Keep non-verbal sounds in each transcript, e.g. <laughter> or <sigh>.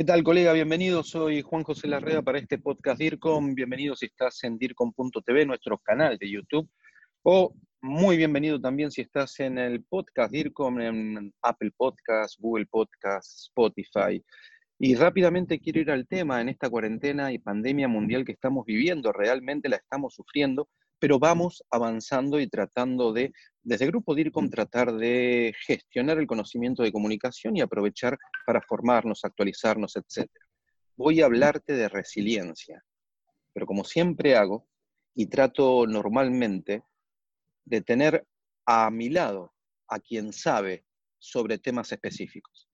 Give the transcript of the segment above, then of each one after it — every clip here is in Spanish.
¿Qué tal, colega? Bienvenido. Soy Juan José Larrea para este podcast DIRCOM. Bienvenido si estás en DIRCOM.tv, nuestro canal de YouTube. O muy bienvenido también si estás en el podcast DIRCOM, en Apple Podcasts, Google Podcasts, Spotify. Y rápidamente quiero ir al tema en esta cuarentena y pandemia mundial que estamos viviendo. Realmente la estamos sufriendo, pero vamos avanzando y tratando de, desde el Grupo DIRCOM, tratar de gestionar el conocimiento de comunicación y aprovechar para formarnos, actualizarnos, etc. Voy a hablarte de resiliencia, pero como siempre hago, y trato normalmente de tener a mi lado a quien sabe sobre temas específicos.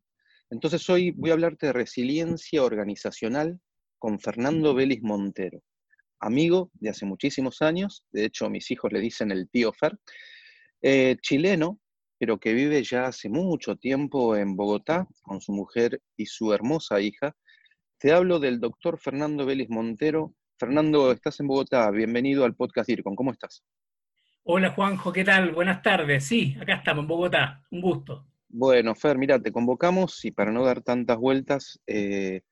Entonces hoy voy a hablarte de resiliencia organizacional con Fernando Vélez Montero, amigo de hace muchísimos años, de hecho mis hijos le dicen el tío Fer, eh, chileno, pero que vive ya hace mucho tiempo en Bogotá con su mujer y su hermosa hija. Te hablo del doctor Fernando Vélez Montero. Fernando, estás en Bogotá, bienvenido al podcast DIRCON, ¿cómo estás? Hola Juanjo, ¿qué tal? Buenas tardes. Sí, acá estamos en Bogotá, un gusto. Bueno, Fer, mira, te convocamos y para no dar tantas vueltas, eh,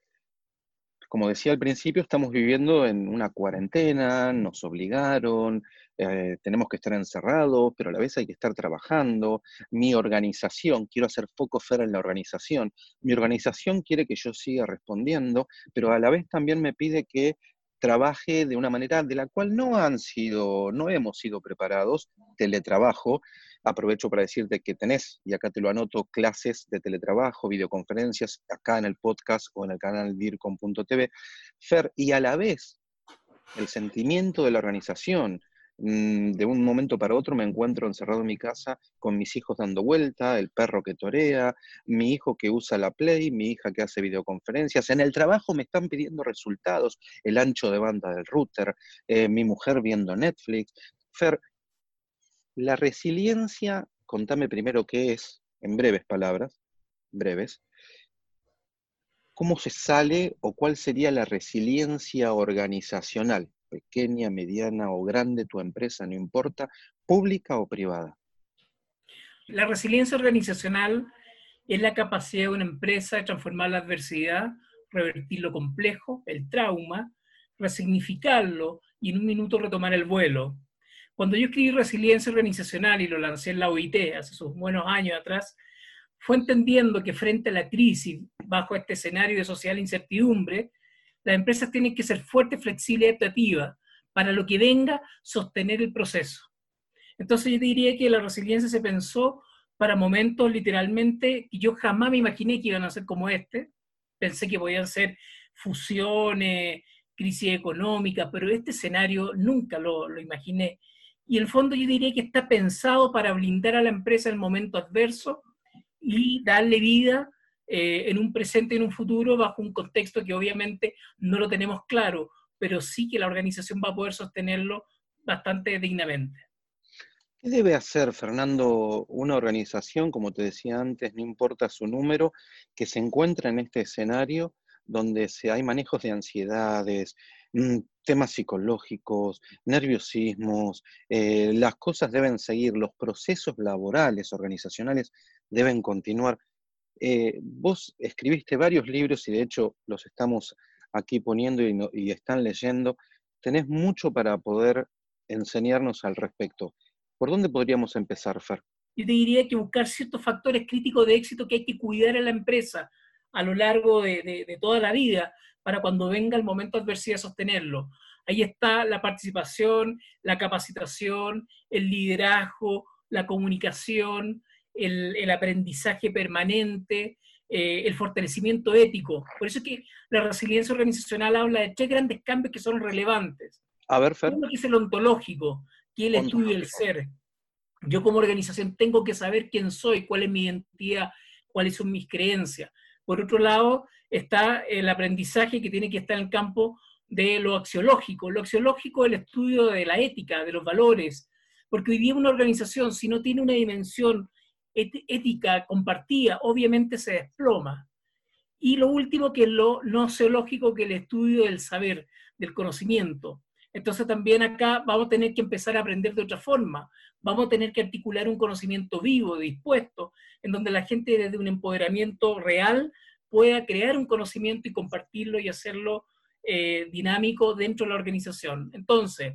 como decía al principio, estamos viviendo en una cuarentena, nos obligaron, eh, tenemos que estar encerrados, pero a la vez hay que estar trabajando. Mi organización, quiero hacer foco Fer en la organización, mi organización quiere que yo siga respondiendo, pero a la vez también me pide que trabaje de una manera de la cual no han sido, no hemos sido preparados, teletrabajo. Aprovecho para decirte que tenés, y acá te lo anoto, clases de teletrabajo, videoconferencias, acá en el podcast o en el canal dircom.tv. Fer, y a la vez, el sentimiento de la organización, de un momento para otro me encuentro encerrado en mi casa con mis hijos dando vuelta, el perro que torea, mi hijo que usa la Play, mi hija que hace videoconferencias. En el trabajo me están pidiendo resultados, el ancho de banda del router, eh, mi mujer viendo Netflix. Fer, la resiliencia, contame primero qué es, en breves palabras, breves. ¿Cómo se sale o cuál sería la resiliencia organizacional? Pequeña, mediana o grande tu empresa, no importa, pública o privada? La resiliencia organizacional es la capacidad de una empresa de transformar la adversidad, revertir lo complejo, el trauma, resignificarlo y en un minuto retomar el vuelo. Cuando yo escribí Resiliencia Organizacional y lo lancé en la OIT hace sus buenos años atrás, fue entendiendo que frente a la crisis, bajo este escenario de social incertidumbre, las empresas tienen que ser fuertes, flexibles y adaptativas para lo que venga, sostener el proceso. Entonces yo diría que la resiliencia se pensó para momentos literalmente que yo jamás me imaginé que iban a ser como este. Pensé que podían ser fusiones, crisis económica, pero este escenario nunca lo, imaginé. Y en el fondo yo diría que está pensado para blindar a la empresa en el momento adverso y darle vida eh, en un presente y en un futuro bajo un contexto que obviamente no lo tenemos claro, pero sí que la organización va a poder sostenerlo bastante dignamente. ¿Qué debe hacer, Fernando, una organización, como te decía antes, no importa su número, que se encuentra en este escenario donde se, hay manejos de ansiedades, mm, temas psicológicos, nerviosismos, eh, las cosas deben seguir, los procesos laborales, organizacionales deben continuar. Eh, vos escribiste varios libros y de hecho los estamos aquí poniendo y, están leyendo. Tenés mucho para poder enseñarnos al respecto. ¿Por dónde podríamos empezar, Fer? Yo te diría que buscar ciertos factores críticos de éxito que hay que cuidar en la empresa a lo largo de, de toda la vida para cuando venga el momento de adversidad sostenerlo. Ahí está la participación, la capacitación, el liderazgo, la comunicación, el, aprendizaje permanente, eh, el fortalecimiento ético. Por eso es que la resiliencia organizacional habla de tres grandes cambios que son relevantes. A ver, Fer. Uno que es el ontológico, que es el estudio del ser. Yo como organización tengo que saber quién soy, cuál es mi identidad, cuáles son mis creencias. Por otro lado, está el aprendizaje que tiene que estar en el campo de lo axiológico. Lo axiológico es el estudio de la ética, de los valores, porque hoy día una organización, si no tiene una dimensión ética compartida, obviamente se desploma. Y lo último, que es lo no seológico, que el estudio del saber, del conocimiento. Entonces también acá vamos a tener que empezar a aprender de otra forma. Vamos a tener que articular un conocimiento vivo, dispuesto, en donde la gente desde un empoderamiento real pueda crear un conocimiento y compartirlo y hacerlo eh, dinámico dentro de la organización. Entonces,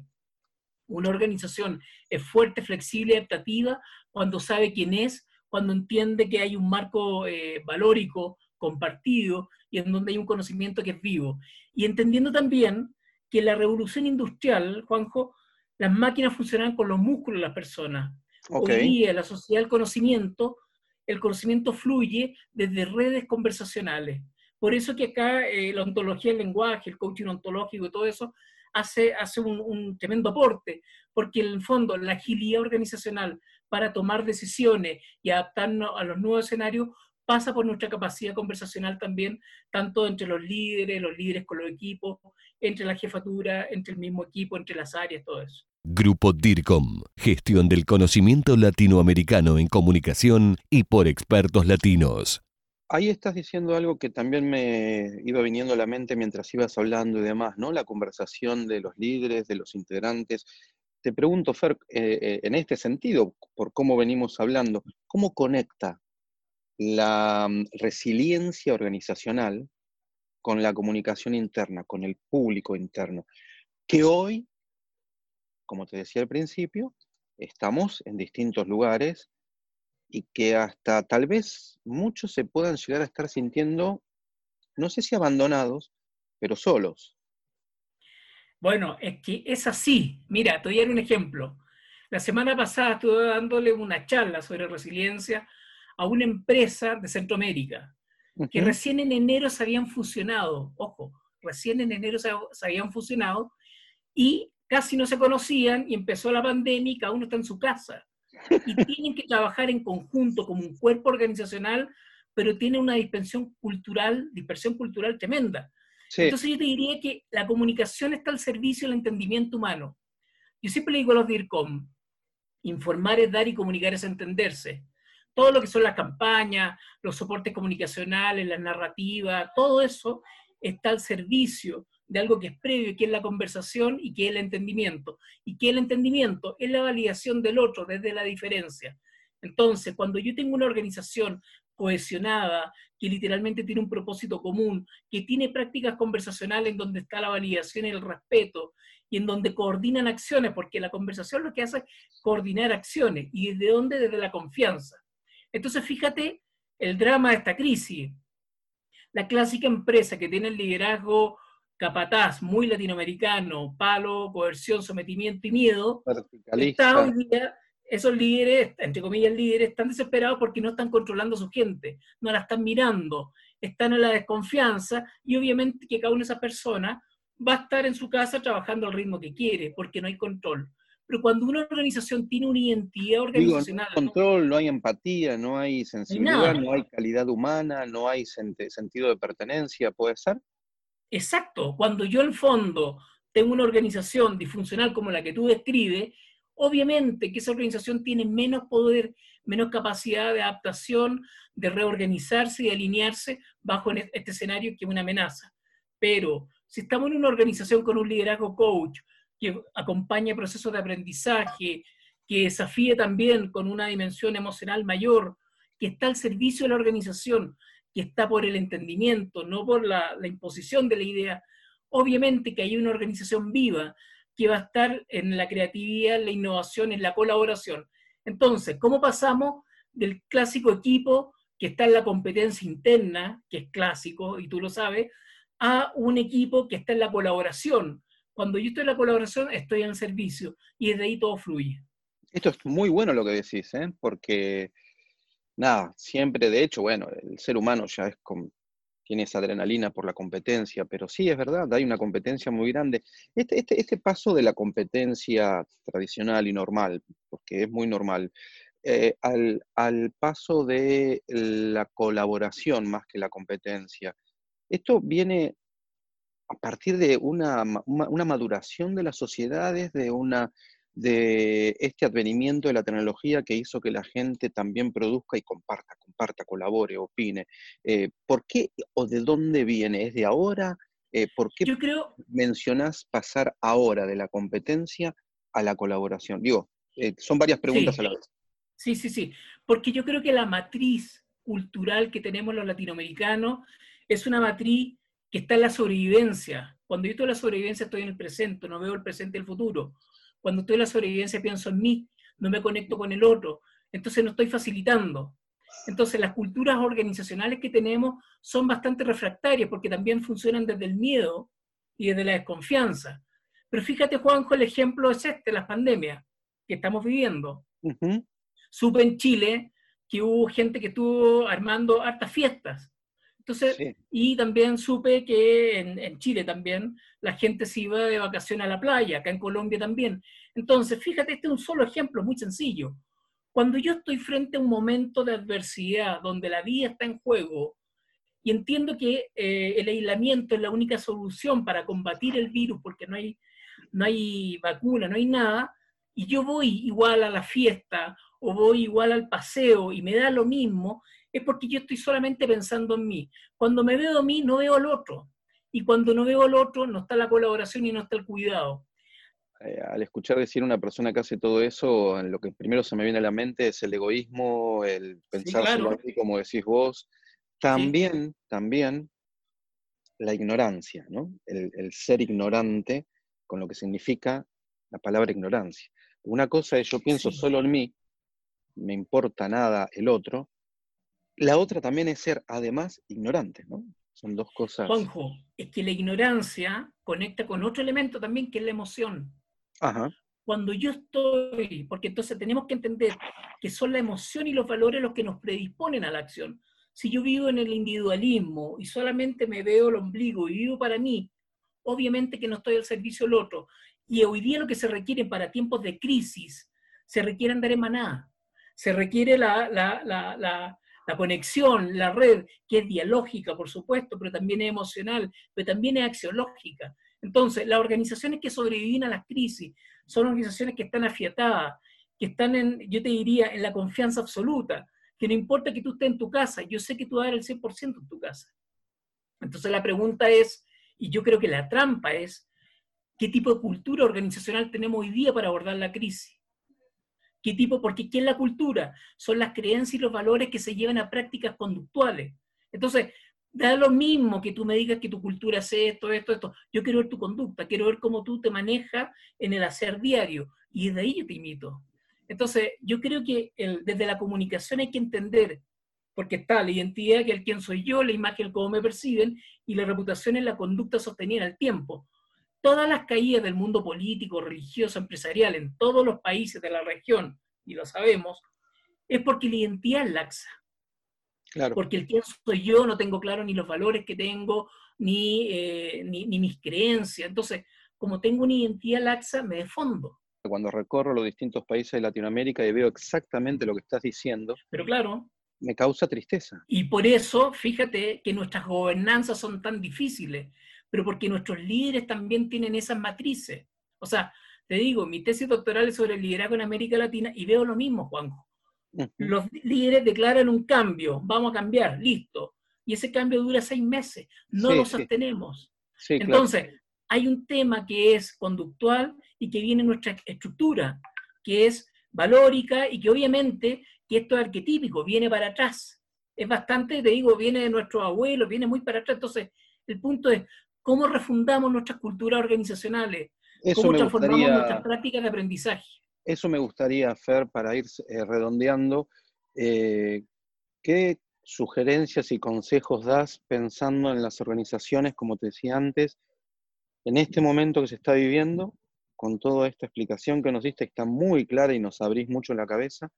una organización es fuerte, flexible, adaptativa cuando sabe quién es, cuando entiende que hay un marco eh, valórico compartido y en donde hay un conocimiento que es vivo. Y entendiendo también que la revolución industrial, Juanjo, las máquinas funcionan con los músculos de las personas. Hoy día, la sociedad del conocimiento, el conocimiento fluye desde redes conversacionales. Por eso que acá eh, la ontología del lenguaje, el coaching ontológico y todo eso hace, hace un, un, tremendo aporte, porque en el fondo la agilidad organizacional para tomar decisiones y adaptarnos a los nuevos escenarios pasa por nuestra capacidad conversacional también, tanto entre los líderes, los líderes con los equipos, entre la jefatura, entre el mismo equipo, entre las áreas, todo eso. Grupo DIRCOM, gestión del conocimiento latinoamericano en comunicación y por expertos latinos. Ahí estás diciendo algo que también me iba viniendo a la mente mientras ibas hablando y demás, ¿no? La conversación de los líderes, de los integrantes. Te pregunto, Fer, eh, eh, en este sentido, por cómo venimos hablando, ¿cómo conecta la mm, resiliencia organizacional con la comunicación interna, con el público interno, que hoy, como te decía al principio, estamos en distintos lugares y que hasta tal vez muchos se puedan llegar a estar sintiendo, no sé si abandonados, pero solos. Bueno, es que es así. Mira, te voy a dar un ejemplo. La semana pasada estuve dándole una charla sobre resiliencia a una empresa de Centroamérica, que recién en enero se habían fusionado, ojo, recién en enero se, se, habían fusionado y casi no se conocían y empezó la pandemia y cada uno está en su casa y <laughs> tienen que trabajar en conjunto como un cuerpo organizacional, pero tiene una dispersión cultural, dispersión cultural tremenda. Entonces yo te diría que la comunicación está al servicio del entendimiento humano. Yo siempre le digo a los DIRCOM, informar es dar y comunicar es entenderse. Todo lo que son las campañas, los soportes comunicacionales, la narrativa, todo eso está al servicio de algo que es previo, que es la conversación y que es el entendimiento. Y que el entendimiento es la validación del otro desde la diferencia. Entonces, cuando yo tengo una organización cohesionada, que literalmente tiene un propósito común, que tiene prácticas conversacionales en donde está la validación y el respeto, y en donde coordinan acciones, porque la conversación lo que hace es coordinar acciones. ¿Y desde dónde? Desde la confianza. Entonces, fíjate el drama de esta crisis. La clásica empresa que tiene el liderazgo capataz, muy latinoamericano, palo, coerción, sometimiento y miedo, está hoy día, esos líderes, entre comillas líderes, están desesperados porque no están controlando a su gente, no la están mirando, están en la desconfianza y obviamente que cada una de esas personas va a estar en su casa trabajando al ritmo que quiere, porque no hay control. Pero cuando una organización tiene una identidad organizacional... no hay control, no hay empatía, no hay sensibilidad, no hay calidad humana, no hay sentido de pertenencia, ¿puede ser? Exacto, cuando yo en fondo tengo una organización disfuncional como la que tú describes, obviamente que esa organización tiene menos poder, menos capacidad de adaptación, de reorganizarse y de alinearse bajo este escenario que es una amenaza. Pero si estamos en una organización con un liderazgo coach que acompaña procesos de aprendizaje, que desafíe también con una dimensión emocional mayor, que está al servicio de la organización, que está por el entendimiento, no por la, imposición de la idea. Obviamente que hay una organización viva que va a estar en la creatividad, la innovación, en la colaboración. Entonces, ¿cómo pasamos del clásico equipo que está en la competencia interna, que es clásico, y tú lo sabes, a un equipo que está en la colaboración? Cuando yo estoy en la colaboración, estoy en servicio, y desde ahí todo fluye. Esto es muy bueno lo que decís, ¿eh? porque nada, siempre, de hecho, bueno, el ser humano ya es tiene esa adrenalina por la competencia, pero sí es verdad, hay una competencia muy grande. Este, este, este paso de la competencia tradicional y normal, porque es muy normal, eh, al, al, paso de la colaboración más que la competencia, esto viene a partir de una, una maduración de las sociedades, de una de este advenimiento de la tecnología que hizo que la gente también produzca y comparta, comparta, colabore, opine. Eh, ¿Por qué o de dónde viene? ¿Es de ahora? Eh, ¿Por qué Yo creo... mencionás pasar ahora de la competencia a la colaboración? Digo, eh, son varias preguntas a la vez. Sí, sí, sí. Porque yo creo que la matriz cultural que tenemos los latinoamericanos es una matriz que está en la sobrevivencia. Cuando yo estoy en la sobrevivencia estoy en el presente, no veo el presente y el futuro. Cuando estoy en la sobrevivencia pienso en mí, no me conecto con el otro. Entonces no estoy facilitando. Entonces las culturas organizacionales que tenemos son bastante refractarias porque también funcionan desde el miedo y desde la desconfianza. Pero fíjate, Juanjo, el ejemplo es este, las pandemias que estamos viviendo. Supe en Chile que hubo gente que estuvo armando hartas fiestas. Entonces, y también supe que en, en, Chile también la gente se iba de vacaciones a la playa, acá en Colombia también. Entonces, fíjate, este es un solo ejemplo, muy sencillo. Cuando yo estoy frente a un momento de adversidad donde la vida está en juego y entiendo que eh, el aislamiento es la única solución para combatir el virus porque no hay, no hay vacuna, no hay nada, y yo voy igual a la fiesta o voy igual al paseo y me da lo mismo, es porque yo estoy solamente pensando en mí. Cuando me veo a mí, no veo al otro. Y cuando no veo al otro, no está la colaboración y no está el cuidado. Eh, al escuchar decir una persona que hace todo eso, lo que primero se me viene a la mente es el egoísmo, el pensar solo en como decís vos. También, también la ignorancia, ¿no? El, el, ser ignorante con lo que significa la palabra ignorancia. Una cosa es yo pienso solo en mí, me importa nada el otro. La otra también es ser, además, ignorante, ¿no? Son dos cosas. Juanjo, es que la ignorancia conecta con otro elemento también, que es la emoción. Cuando yo estoy, porque entonces tenemos que entender que son la emoción y los valores los que nos predisponen a la acción. Si yo vivo en el individualismo y solamente me veo el ombligo y vivo para mí, obviamente que no estoy al servicio del otro. Y hoy día lo que se requiere para tiempos de crisis, se requiere andar en manada, se requiere la, la, la, la, conexión, la red, que es dialógica, por supuesto, pero también es emocional, pero también es axiológica. Entonces, las organizaciones que sobreviven a las crisis son organizaciones que están afiatadas, que están en, yo te diría, en la confianza absoluta, que no importa que tú estés en tu casa, yo sé que tú vas a dar el 100% en tu casa. Entonces la pregunta es, y yo creo que la trampa es, ¿qué tipo de cultura organizacional tenemos hoy día para abordar la crisis? ¿Qué tipo? Porque ¿qué es la cultura? Son las creencias y los valores que se llevan a prácticas conductuales. Entonces, da lo mismo que tú me digas que tu cultura es esto, esto, esto. Yo quiero ver tu conducta, quiero ver cómo tú te manejas en el hacer diario. Y desde ahí yo te imito. Entonces, yo creo que desde la comunicación hay que entender, porque está la identidad, que el quién soy yo, la imagen, cómo me perciben, y la reputación es la conducta sostenida en el tiempo. Todas las caídas del mundo político, religioso, empresarial, en todos los países de la región, y lo sabemos, es porque la identidad es laxa. Porque el quién soy yo no tengo claro ni los valores que tengo, eh, ni, ni, mis creencias. Entonces, como tengo una identidad laxa, me defondo. Cuando recorro los distintos países de Latinoamérica y veo exactamente lo que estás diciendo. Pero claro. Me causa tristeza. Y por eso, fíjate que nuestras gobernanzas son tan difíciles, pero porque nuestros líderes también tienen esas matrices. O sea, te digo, mi tesis doctoral es sobre el liderazgo en América Latina y veo lo mismo, Juanjo. Los líderes declaran un cambio, vamos a cambiar, listo. Y ese cambio dura seis meses, no lo sostenemos. Entonces, hay un tema que es conductual y que viene en nuestra estructura, que es valórica y que obviamente que esto es arquetípico, viene para atrás. Es bastante, te digo, viene de nuestros abuelos, viene muy para atrás. Entonces, el punto es, ¿cómo refundamos nuestras culturas organizacionales? ¿Cómo transformamos nuestras prácticas de aprendizaje? Eso me gustaría, Fer, para ir eh, redondeando. Eh, ¿Qué sugerencias y consejos das pensando en las organizaciones, como te decía antes, en este momento que se está viviendo, con toda esta explicación que nos diste, que está muy clara y nos abrís mucho la cabeza,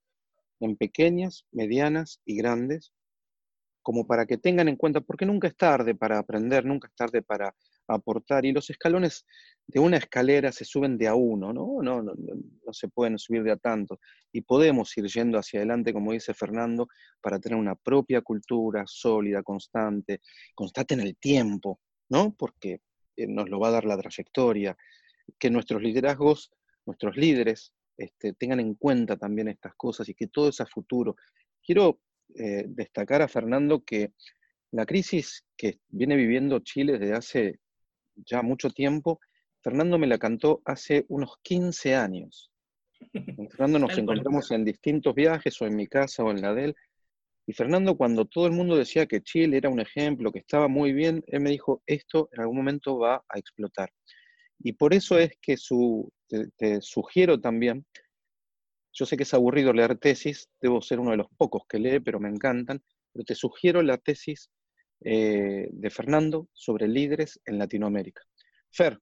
en pequeñas, medianas y grandes, como para que tengan en cuenta, porque nunca es tarde para aprender, nunca es tarde para aportar, y los escalones de una escalera se suben de a uno, ¿no? No, no, no se pueden subir de a tanto, y podemos ir yendo hacia adelante, como dice Fernando, para tener una propia cultura sólida, constante, constante en el tiempo, ¿no? Porque eh, nos lo va a dar la trayectoria, que nuestros liderazgos, nuestros líderes, este, tengan en cuenta también estas cosas y que todo es a futuro. Quiero eh, destacar a Fernando que la crisis que viene viviendo Chile desde hace ya mucho tiempo, Fernando me la cantó hace unos 15 años. Fernando <laughs> nos encontramos en distintos viajes, o en mi casa o en la de él, Y Fernando, cuando todo el mundo decía que Chile era un ejemplo, que estaba muy bien, él me dijo, esto en algún momento va a explotar. Y por eso es que su, te, sugiero también, yo sé que es aburrido leer tesis, debo ser uno de los pocos que lee, pero me encantan, pero te sugiero la tesis eh, de Fernando sobre líderes en Latinoamérica. Fer,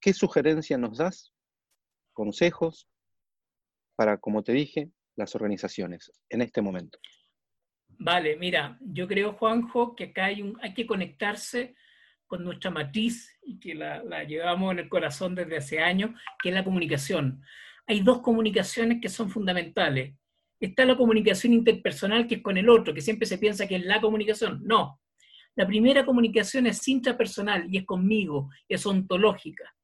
¿qué sugerencia nos das? Consejos para, como te dije, las organizaciones en este momento. Vale, mira, yo creo, Juanjo, que acá hay, un, hay que conectarse con nuestra matriz y que la, la, llevamos en el corazón desde hace años, que es la comunicación. Hay dos comunicaciones que son fundamentales. Está la comunicación interpersonal, que es con el otro, que siempre se piensa que es la comunicación. No. La primera comunicación es intrapersonal y es conmigo, es ontológica.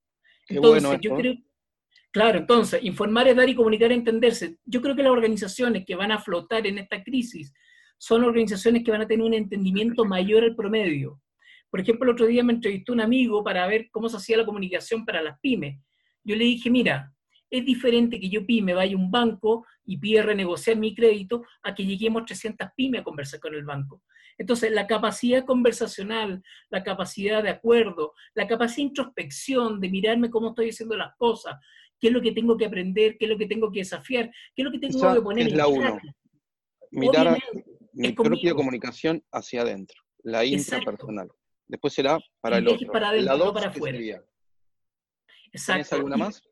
Entonces, yo creo, claro, entonces, informar es dar y comunicar es entenderse. Yo creo que las organizaciones que van a flotar en esta crisis son organizaciones que van a tener un entendimiento mayor al promedio. Por ejemplo, el otro día me entrevistó un amigo para ver cómo se hacía la comunicación para las pymes. Yo le dije, mira, es diferente que yo pyme vaya a un banco y pida renegociar mi crédito a que lleguemos 300 pymes a conversar con el banco. Entonces, la capacidad conversacional, la capacidad de acuerdo, la capacidad de introspección, de mirarme cómo estoy haciendo las cosas, qué es lo que tengo que aprender, qué es lo que tengo que desafiar, qué es lo que tengo que poner en la uno. Mirar mi propia comunicación hacia adentro, la intrapersonal. Después será para el, otro. Para adentro, no para afuera. ¿Tienes alguna más?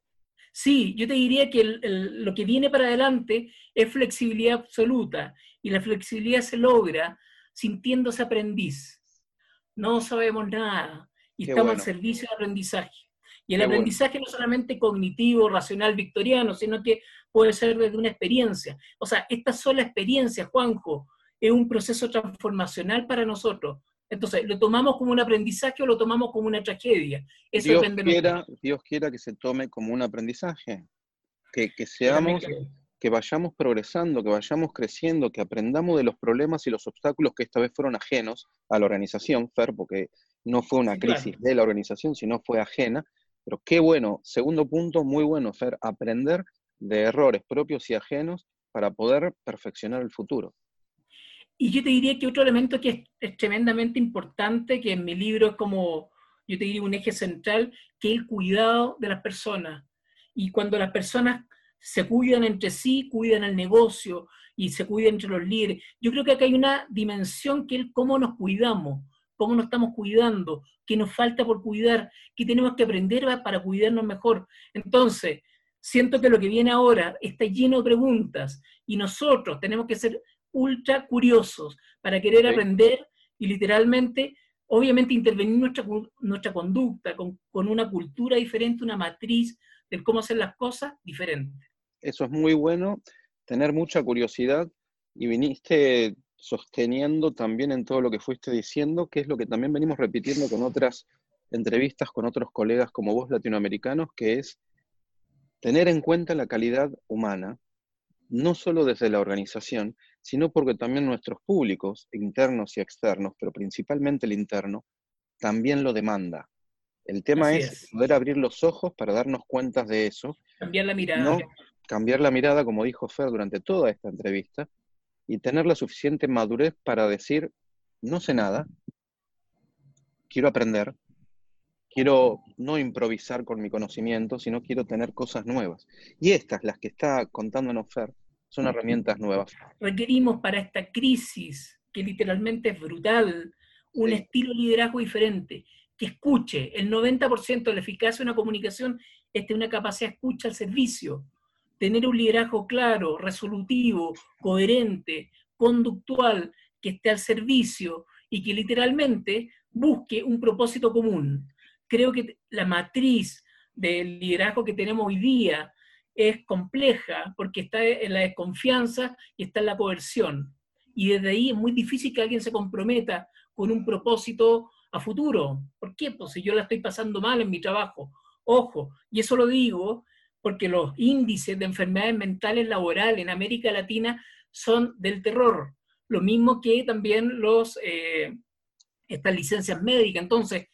Sí, yo te diría que lo que viene para adelante es flexibilidad absoluta y la flexibilidad se logra sintiéndose aprendiz. No sabemos nada y estamos al servicio del aprendizaje. Y el aprendizaje no solamente cognitivo, racional, victoriano, sino que puede ser desde una experiencia. O sea, esta sola experiencia, Juanjo, es un proceso transformacional para nosotros. Entonces, ¿lo tomamos como un aprendizaje o lo tomamos como una tragedia? Eso Dios, quiera, Dios quiera que se tome como un aprendizaje, que, que seamos, que vayamos progresando, que vayamos creciendo, que aprendamos de los problemas y los obstáculos que esta vez fueron ajenos a la organización, Fer, porque no fue una crisis de la organización, sino fue ajena. Pero qué bueno, segundo punto, muy bueno, Fer, aprender de errores propios y ajenos para poder perfeccionar el futuro. Y yo te diría que otro elemento que es, tremendamente importante, que en mi libro es como, yo te diría, un eje central, que es el cuidado de las personas. Y cuando las personas se cuidan entre sí, cuidan el negocio y se cuidan entre los líderes. Yo creo que acá hay una dimensión que es cómo nos cuidamos, cómo nos estamos cuidando, qué nos falta por cuidar, qué tenemos que aprender para cuidarnos mejor. Entonces, siento que lo que viene ahora está lleno de preguntas y nosotros tenemos que ser ultra curiosos para querer aprender y literalmente, obviamente, intervenir nuestra, nuestra conducta con, con una cultura diferente, una matriz de cómo hacer las cosas diferente. Eso es muy bueno, tener mucha curiosidad y viniste sosteniendo también en todo lo que fuiste diciendo, que es lo que también venimos repitiendo con otras entrevistas con otros colegas como vos latinoamericanos, que es tener en cuenta la calidad humana, no solo desde la organización, sino porque también nuestros públicos, internos y externos, pero principalmente el interno, también lo demanda. El tema es, poder abrir los ojos para darnos cuenta de eso. Cambiar la mirada. cambiar la mirada, como dijo Fer durante toda esta entrevista, y tener la suficiente madurez para decir, no sé nada, quiero aprender, quiero no improvisar con mi conocimiento, sino quiero tener cosas nuevas. Y estas, las que está contándonos Fer, son herramientas nuevas. Requerimos para esta crisis, que literalmente es brutal, un estilo de liderazgo diferente, que escuche. El 90% de la eficacia de una comunicación es tener una capacidad de escucha al servicio, tener un liderazgo claro, resolutivo, coherente, conductual, que esté al servicio y que literalmente busque un propósito común. Creo que la matriz del liderazgo que tenemos hoy día, es compleja porque está en la desconfianza y está en la coerción. Y desde ahí es muy difícil que alguien se comprometa con un propósito a futuro. ¿Por qué? Pues si yo la estoy pasando mal en mi trabajo. Ojo, y eso lo digo porque los índices de enfermedades mentales laborales en América Latina son del terror. Lo mismo que también los, eh, estas licencias médicas. Entonces,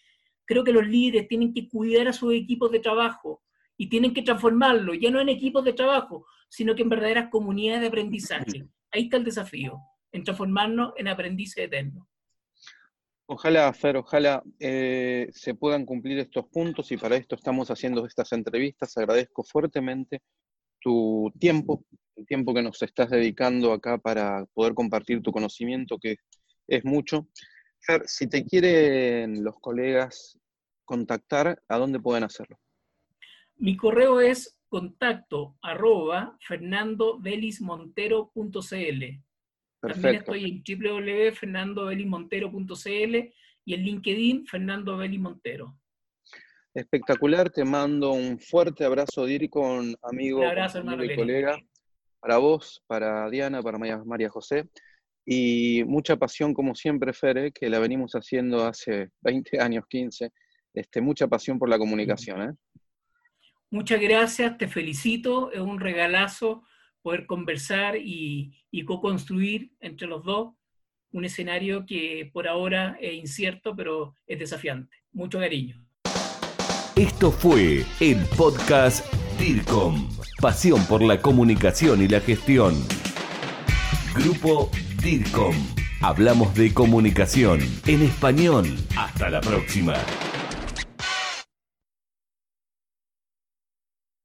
creo que los líderes tienen que cuidar a sus equipos de trabajo, y tienen que transformarlo, ya no en equipos de trabajo, sino que en verdaderas comunidades de aprendizaje. Ahí está el desafío. en transformarnos en aprendices eternos. Ojalá, Fer, ojalá eh, se puedan cumplir estos puntos y para esto estamos haciendo estas entrevistas. Agradezco fuertemente tu tiempo, el tiempo que nos estás dedicando acá para poder compartir tu conocimiento, que es mucho. Fer, si te quieren los colegas contactar, ¿a dónde pueden hacerlo? Mi correo es contacto arroba fernandobelismontero.cl. También estoy en www.fernandobelismontero.cl y en LinkedIn Fernando Belis Montero. Espectacular, te mando un fuerte abrazo, con amigo, y colega, para vos, para Diana, para María, José, y mucha pasión como siempre, Fere, que la venimos haciendo hace 20 años, 15, este, mucha pasión por la comunicación. ¿eh? Muchas gracias, te felicito, es un regalazo poder conversar y, y co-construir entre los dos un escenario que por ahora es incierto, pero es desafiante. Mucho cariño. Esto fue el podcast DIRCOM, pasión por la comunicación y la gestión. Grupo DIRCOM. Hablamos de comunicación en español. Hasta la próxima.